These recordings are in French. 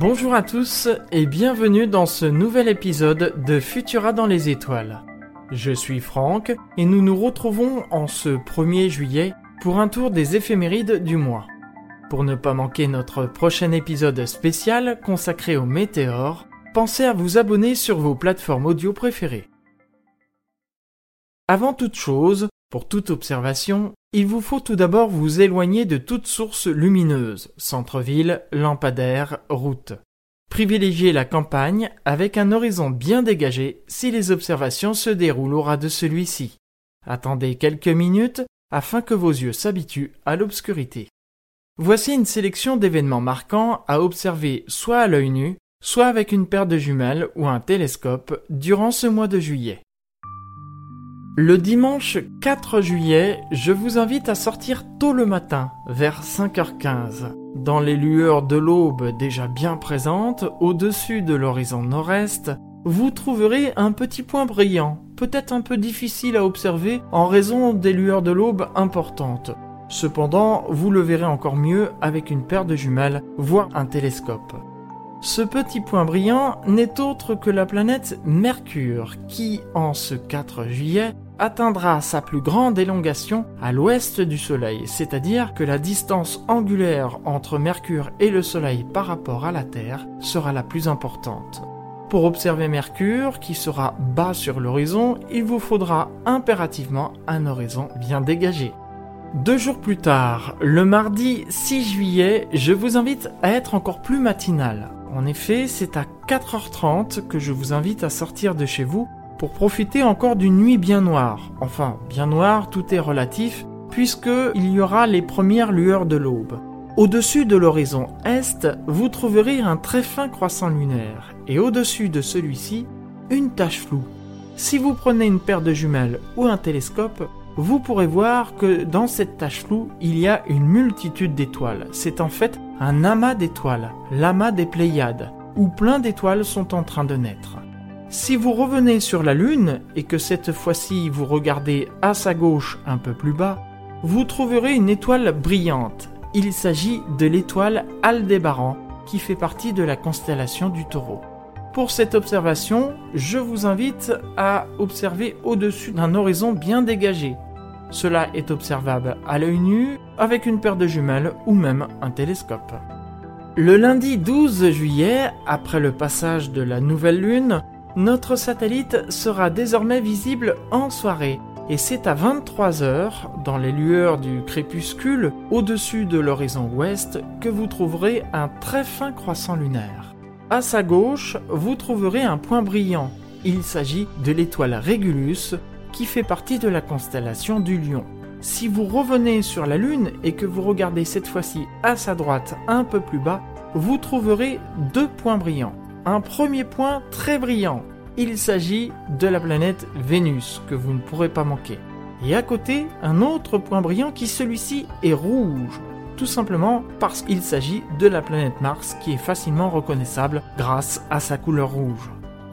Bonjour à tous et bienvenue dans ce nouvel épisode de Futura dans les étoiles. Je suis Franck et nous nous retrouvons en ce 1er juillet pour un tour des éphémérides du mois. Pour ne pas manquer notre prochain épisode spécial consacré aux météores, pensez à vous abonner sur vos plateformes audio préférées. Avant toute chose, pour toute observation, il vous faut tout d'abord vous éloigner de toute source lumineuse, centre-ville, lampadaire, route. Privilégiez la campagne avec un horizon bien dégagé si les observations se déroulent au ras de celui-ci. Attendez quelques minutes afin que vos yeux s'habituent à l'obscurité. Voici une sélection d'événements marquants à observer soit à l'œil nu, soit avec une paire de jumelles ou un télescope durant ce mois de juillet. Le dimanche 4 juillet, je vous invite à sortir tôt le matin, vers 5h15. Dans les lueurs de l'aube déjà bien présentes, au-dessus de l'horizon nord-est, vous trouverez un petit point brillant, peut-être un peu difficile à observer en raison des lueurs de l'aube importantes. Cependant, vous le verrez encore mieux avec une paire de jumelles, voire un télescope. Ce petit point brillant n'est autre que la planète Mercure qui, en ce 4 juillet, atteindra sa plus grande élongation à l'ouest du Soleil, c'est-à-dire que la distance angulaire entre Mercure et le Soleil par rapport à la Terre sera la plus importante. Pour observer Mercure, qui sera bas sur l'horizon, il vous faudra impérativement un horizon bien dégagé. Deux jours plus tard, le mardi 6 juillet, je vous invite à être encore plus matinal. En effet, c'est à 4h30 que je vous invite à sortir de chez vous pour profiter encore d'une nuit bien noire. Enfin, bien noire, tout est relatif, puisque il y aura les premières lueurs de l'aube. Au-dessus de l'horizon est, vous trouverez un très fin croissant lunaire, et au-dessus de celui-ci, une tache floue. Si vous prenez une paire de jumelles ou un télescope, vous pourrez voir que dans cette tache floue, il y a une multitude d'étoiles. C'est en fait un amas d'étoiles, l'amas des Pléiades, où plein d'étoiles sont en train de naître. Si vous revenez sur la Lune et que cette fois-ci vous regardez à sa gauche un peu plus bas, vous trouverez une étoile brillante. Il s'agit de l'étoile Aldébaran qui fait partie de la constellation du taureau. Pour cette observation, je vous invite à observer au-dessus d'un horizon bien dégagé. Cela est observable à l'œil nu avec une paire de jumelles ou même un télescope. Le lundi 12 juillet, après le passage de la nouvelle lune, notre satellite sera désormais visible en soirée et c'est à 23h, dans les lueurs du crépuscule, au-dessus de l'horizon ouest, que vous trouverez un très fin croissant lunaire. À sa gauche, vous trouverez un point brillant. Il s'agit de l'étoile Régulus, qui fait partie de la constellation du Lion. Si vous revenez sur la Lune et que vous regardez cette fois-ci à sa droite un peu plus bas, vous trouverez deux points brillants. Un premier point très brillant, il s'agit de la planète Vénus, que vous ne pourrez pas manquer. Et à côté, un autre point brillant qui celui-ci est rouge tout simplement parce qu'il s'agit de la planète Mars qui est facilement reconnaissable grâce à sa couleur rouge.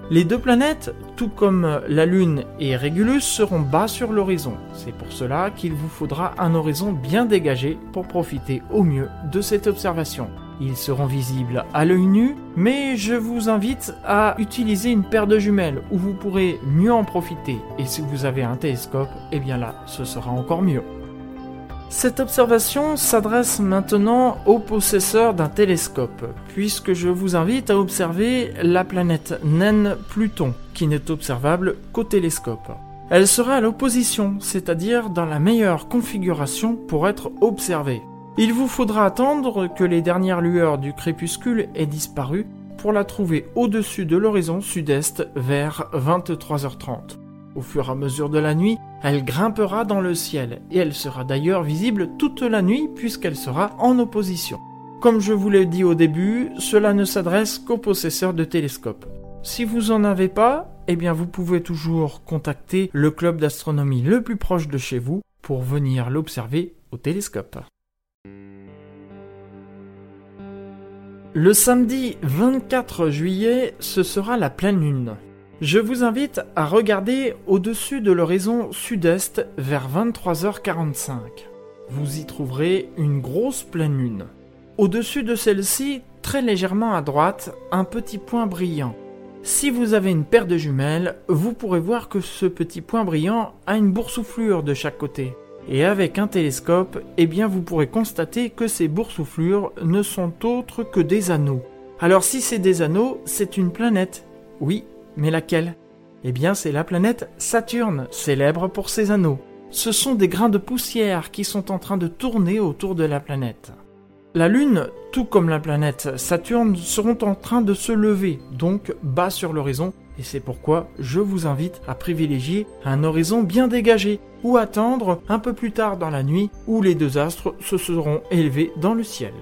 Les deux planètes, tout comme la Lune et Régulus, seront bas sur l'horizon. C'est pour cela qu'il vous faudra un horizon bien dégagé pour profiter au mieux de cette observation. Ils seront visibles à l'œil nu, mais je vous invite à utiliser une paire de jumelles où vous pourrez mieux en profiter. Et si vous avez un télescope, eh bien là, ce sera encore mieux. Cette observation s'adresse maintenant aux possesseurs d'un télescope, puisque je vous invite à observer la planète naine Pluton, qui n'est observable qu'au télescope. Elle sera à l'opposition, c'est-à-dire dans la meilleure configuration pour être observée. Il vous faudra attendre que les dernières lueurs du crépuscule aient disparu pour la trouver au-dessus de l'horizon sud-est vers 23h30. Au fur et à mesure de la nuit, elle grimpera dans le ciel, et elle sera d'ailleurs visible toute la nuit puisqu'elle sera en opposition. Comme je vous l'ai dit au début, cela ne s'adresse qu'aux possesseurs de télescopes. Si vous en avez pas, eh bien vous pouvez toujours contacter le club d'astronomie le plus proche de chez vous pour venir l'observer au télescope. Le samedi 24 juillet, ce sera la pleine lune. Je vous invite à regarder au-dessus de l'horizon sud-est vers 23h45. Vous y trouverez une grosse pleine lune. Au-dessus de celle-ci, très légèrement à droite un petit point brillant. Si vous avez une paire de jumelles, vous pourrez voir que ce petit point brillant a une boursouflure de chaque côté. Et avec un télescope, eh bien vous pourrez constater que ces boursouflures ne sont autres que des anneaux. Alors si c'est des anneaux, c'est une planète. Oui, mais laquelle? Eh bien c'est la planète Saturne, célèbre pour ses anneaux. Ce sont des grains de poussière qui sont en train de tourner autour de la planète. La Lune, tout comme la planète Saturne, seront en train de se lever, donc bas sur l'horizon, et c'est pourquoi je vous invite à privilégier un horizon bien dégagé, ou attendre un peu plus tard dans la nuit, où les deux astres se seront élevés dans le ciel.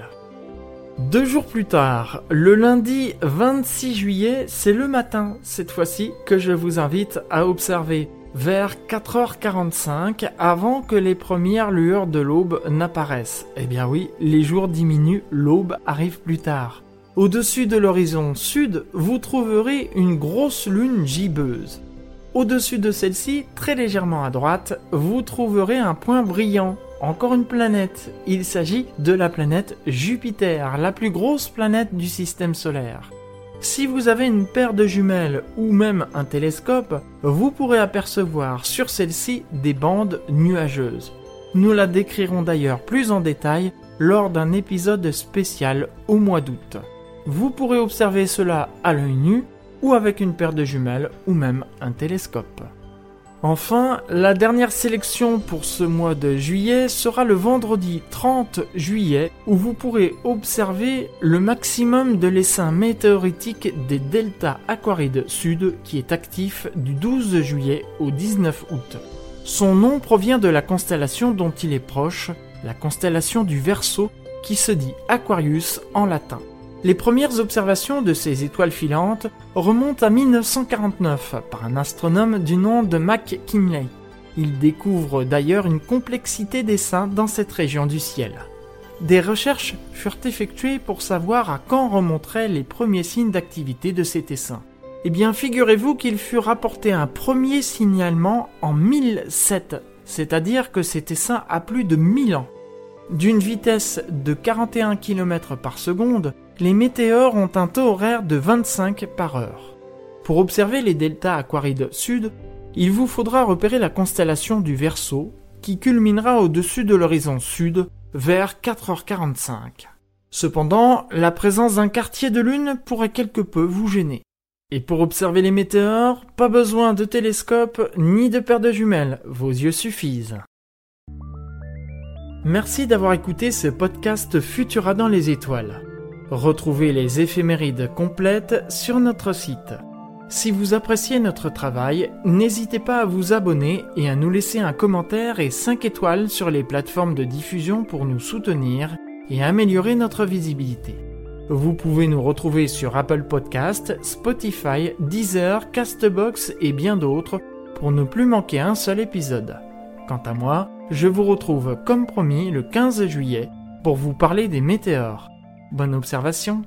Deux jours plus tard, le lundi 26 juillet, c'est le matin cette fois-ci que je vous invite à observer vers 4h45 avant que les premières lueurs de l'aube n'apparaissent. Eh bien oui, les jours diminuent, l'aube arrive plus tard. Au-dessus de l'horizon sud, vous trouverez une grosse lune gibbeuse. Au-dessus de celle-ci, très légèrement à droite, vous trouverez un point brillant, encore une planète. Il s'agit de la planète Jupiter, la plus grosse planète du système solaire. Si vous avez une paire de jumelles ou même un télescope, vous pourrez apercevoir sur celle-ci des bandes nuageuses. Nous la décrirons d'ailleurs plus en détail lors d'un épisode spécial au mois d'août. Vous pourrez observer cela à l'œil nu ou avec une paire de jumelles ou même un télescope. Enfin, la dernière sélection pour ce mois de juillet sera le vendredi 30 juillet où vous pourrez observer le maximum de l'essaim météoritique des deltas aquarides sud qui est actif du 12 juillet au 19 août. Son nom provient de la constellation dont il est proche, la constellation du Verseau qui se dit Aquarius en latin. Les premières observations de ces étoiles filantes remontent à 1949 par un astronome du nom de Mac Kinley. Il découvre d'ailleurs une complexité des seins dans cette région du ciel. Des recherches furent effectuées pour savoir à quand remonteraient les premiers signes d'activité de cet essaim. Eh bien, figurez-vous qu'il fut rapporté un premier signalement en 1007, c'est-à-dire que cet essaim a plus de 1000 ans. D'une vitesse de 41 km par seconde, les météores ont un taux horaire de 25 par heure. Pour observer les deltas aquarides sud, il vous faudra repérer la constellation du Verseau, qui culminera au-dessus de l'horizon sud vers 4h45. Cependant, la présence d'un quartier de lune pourrait quelque peu vous gêner. Et pour observer les météores, pas besoin de télescope ni de paire de jumelles, vos yeux suffisent. Merci d'avoir écouté ce podcast Futura dans les étoiles. Retrouvez les éphémérides complètes sur notre site. Si vous appréciez notre travail, n'hésitez pas à vous abonner et à nous laisser un commentaire et 5 étoiles sur les plateformes de diffusion pour nous soutenir et améliorer notre visibilité. Vous pouvez nous retrouver sur Apple Podcast, Spotify, Deezer, Castbox et bien d'autres pour ne plus manquer un seul épisode. Quant à moi, je vous retrouve comme promis le 15 juillet pour vous parler des météores. Bonne observation